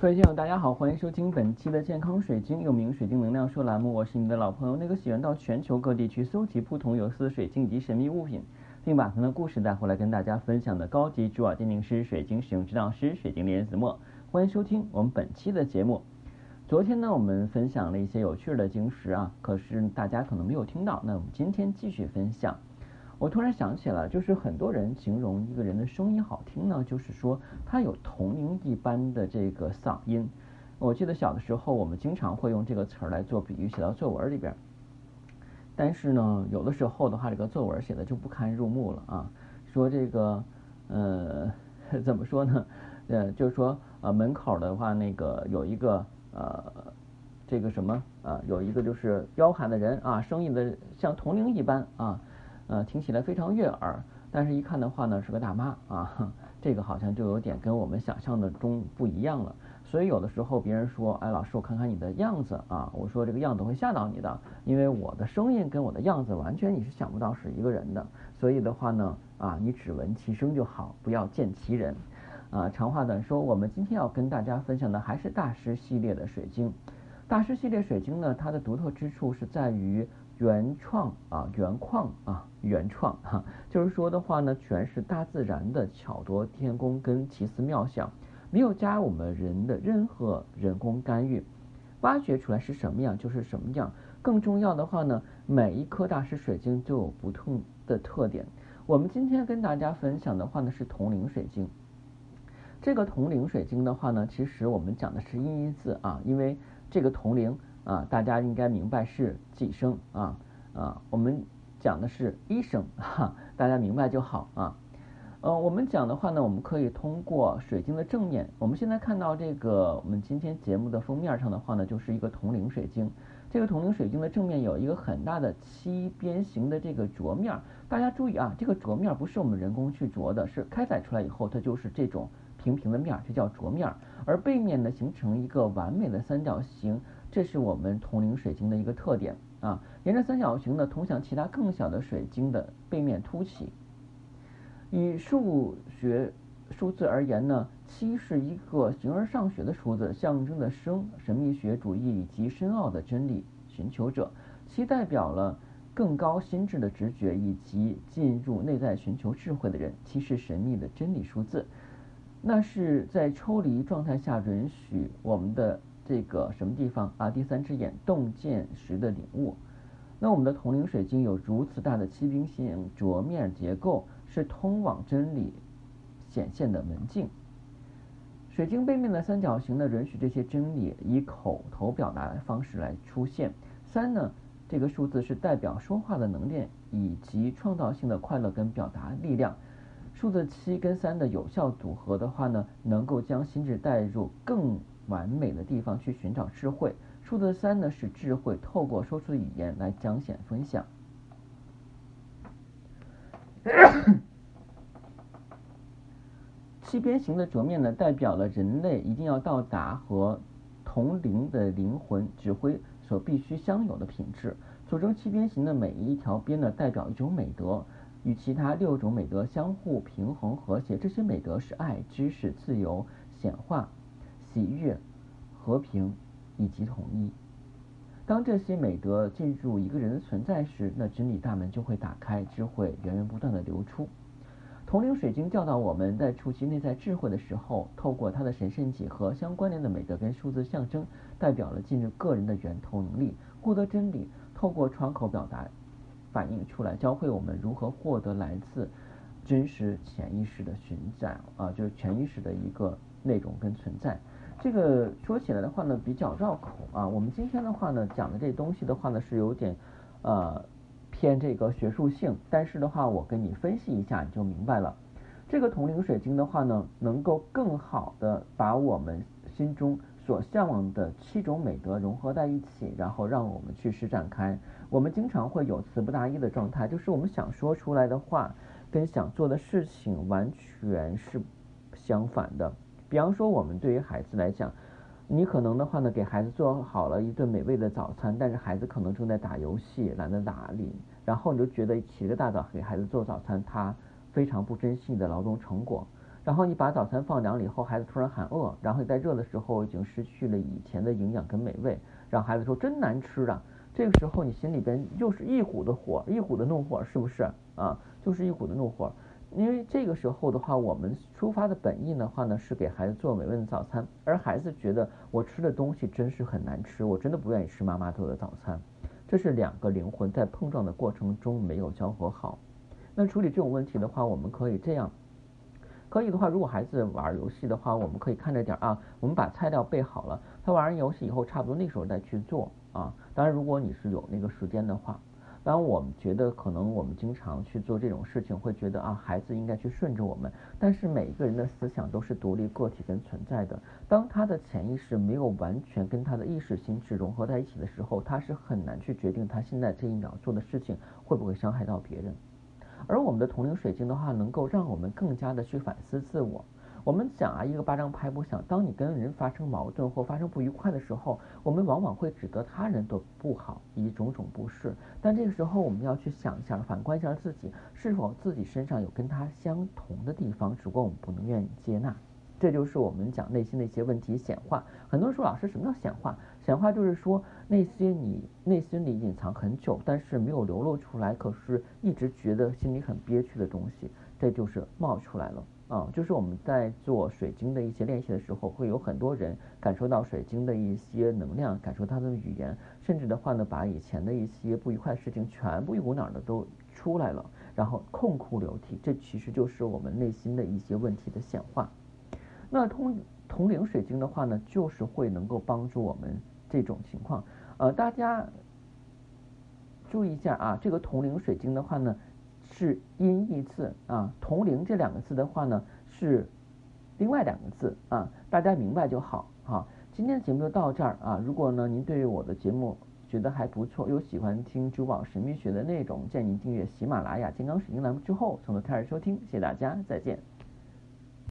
各位听友，大家好，欢迎收听本期的健康水晶，又名水晶能量说栏目。我是你的老朋友，那个喜欢到全球各地去搜集不同有色水晶及神秘物品，并把它的故事带回来跟大家分享的高级珠宝鉴定师、水晶使用指导师、水晶莲子墨。欢迎收听我们本期的节目。昨天呢，我们分享了一些有趣的晶石啊，可是大家可能没有听到。那我们今天继续分享。我突然想起了，就是很多人形容一个人的声音好听呢，就是说他有铜铃一般的这个嗓音。我记得小的时候，我们经常会用这个词儿来做比喻，写到作文里边。但是呢，有的时候的话，这个作文写的就不堪入目了啊。说这个，呃，怎么说呢？呃，就是说，呃，门口的话，那个有一个呃，这个什么啊，有一个就是彪悍的人啊，声音的像铜铃一般啊。呃，听起来非常悦耳，但是一看的话呢，是个大妈啊，这个好像就有点跟我们想象的中不一样了。所以有的时候别人说，哎，老师，我看看你的样子啊，我说这个样子会吓到你的，因为我的声音跟我的样子完全你是想不到是一个人的。所以的话呢，啊，你只闻其声就好，不要见其人。啊，长话短说，我们今天要跟大家分享的还是大师系列的水晶。大师系列水晶呢，它的独特之处是在于。原创啊，原矿啊，原创哈，就是说的话呢，全是大自然的巧夺天工跟奇思妙想，没有加我们人的任何人工干预，挖掘出来是什么样就是什么样。更重要的话呢，每一颗大师水晶都有不同的特点。我们今天跟大家分享的话呢是铜铃水晶。这个铜铃水晶的话呢，其实我们讲的是音字啊，因为这个铜铃。啊，大家应该明白是几声啊啊，我们讲的是一声哈，大家明白就好啊。呃，我们讲的话呢，我们可以通过水晶的正面，我们现在看到这个我们今天节目的封面上的话呢，就是一个铜铃水晶。这个铜铃水晶的正面有一个很大的七边形的这个琢面，大家注意啊，这个琢面不是我们人工去琢的，是开采出来以后它就是这种平平的面儿，这叫琢面儿。而背面呢，形成一个完美的三角形。这是我们铜陵水晶的一个特点啊，沿着三角形呢，通向其他更小的水晶的背面凸起。以数学数字而言呢，七是一个形而上学的数字，象征的生、神秘学主义以及深奥的真理寻求者。七代表了更高心智的直觉以及进入内在寻求智慧的人。七是神秘的真理数字，那是在抽离状态下允许我们的。这个什么地方啊？第三只眼洞见时的领悟。那我们的铜陵水晶有如此大的七边形琢面结构，是通往真理显现的门径。水晶背面的三角形呢，允许这些真理以口头表达的方式来出现。三呢，这个数字是代表说话的能量以及创造性的快乐跟表达力量。数字七跟三的有效组合的话呢，能够将心智带入更。完美的地方去寻找智慧。数字三呢是智慧，透过说出的语言来彰显分享。七边形的折面呢，代表了人类一定要到达和同龄的灵魂指挥所必须相有的品质。组成七边形的每一条边呢，代表一种美德，与其他六种美德相互平衡和谐。这些美德是爱、知识、自由、显化。喜悦、和平以及统一。当这些美德进入一个人的存在时，那真理大门就会打开，智慧源源不断的流出。铜铃水晶教导我们在触及内在智慧的时候，透过它的神圣几何相关联的美德跟数字象征，代表了进入个人的源头能力，获得真理。透过窗口表达反映出来，教会我们如何获得来自真实潜意识的寻找啊，就是潜意识的一个内容跟存在。这个说起来的话呢，比较绕口啊。我们今天的话呢，讲的这东西的话呢，是有点呃偏这个学术性，但是的话，我跟你分析一下，你就明白了。这个铜铃水晶的话呢，能够更好的把我们心中所向往的七种美德融合在一起，然后让我们去施展开。我们经常会有词不达意的状态，就是我们想说出来的话跟想做的事情完全是相反的。比方说，我们对于孩子来讲，你可能的话呢，给孩子做好了一顿美味的早餐，但是孩子可能正在打游戏，懒得打理，然后你就觉得起个大早给孩子做早餐，他非常不珍惜你的劳动成果。然后你把早餐放凉了以后，孩子突然喊饿，然后你在热的时候已经失去了以前的营养跟美味，让孩子说真难吃啊。这个时候你心里边又是一股的火，一股的怒火，是不是啊？就是一股的怒火。因为这个时候的话，我们出发的本意的话呢，是给孩子做美味的早餐，而孩子觉得我吃的东西真是很难吃，我真的不愿意吃妈妈做的早餐。这是两个灵魂在碰撞的过程中没有交合好。那处理这种问题的话，我们可以这样，可以的话，如果孩子玩游戏的话，我们可以看着点啊，我们把菜料备好了，他玩完游戏以后，差不多那时候再去做啊。当然，如果你是有那个时间的话。当然我们觉得可能我们经常去做这种事情，会觉得啊，孩子应该去顺着我们。但是每一个人的思想都是独立个体跟存在的。当他的潜意识没有完全跟他的意识心智融合在一起的时候，他是很难去决定他现在这一秒做的事情会不会伤害到别人。而我们的同龄水晶的话，能够让我们更加的去反思自我。我们讲啊，一个巴掌拍不响。当你跟人发生矛盾或发生不愉快的时候，我们往往会指责他人的不好，以及种种不是。但这个时候，我们要去想一下，反观一下自己，是否自己身上有跟他相同的地方，只不过我们不能愿意接纳。这就是我们讲内心的一些问题显化。很多人说，老师，什么叫显化？显化就是说那些你内心里隐藏很久，但是没有流露出来，可是一直觉得心里很憋屈的东西，这就是冒出来了。啊，就是我们在做水晶的一些练习的时候，会有很多人感受到水晶的一些能量，感受它的语言，甚至的话呢，把以前的一些不愉快的事情全部一股脑的都出来了，然后痛哭流涕，这其实就是我们内心的一些问题的显化。那通铜灵水晶的话呢，就是会能够帮助我们这种情况。呃，大家注意一下啊，这个铜陵水晶的话呢。是音译字啊，铜陵这两个字的话呢是另外两个字啊，大家明白就好哈。今天的节目就到这儿啊，如果呢您对于我的节目觉得还不错，又喜欢听珠宝神秘学的内容，建议您订阅喜马拉雅健康水晶栏目之后从头开始收听。谢谢大家，再见。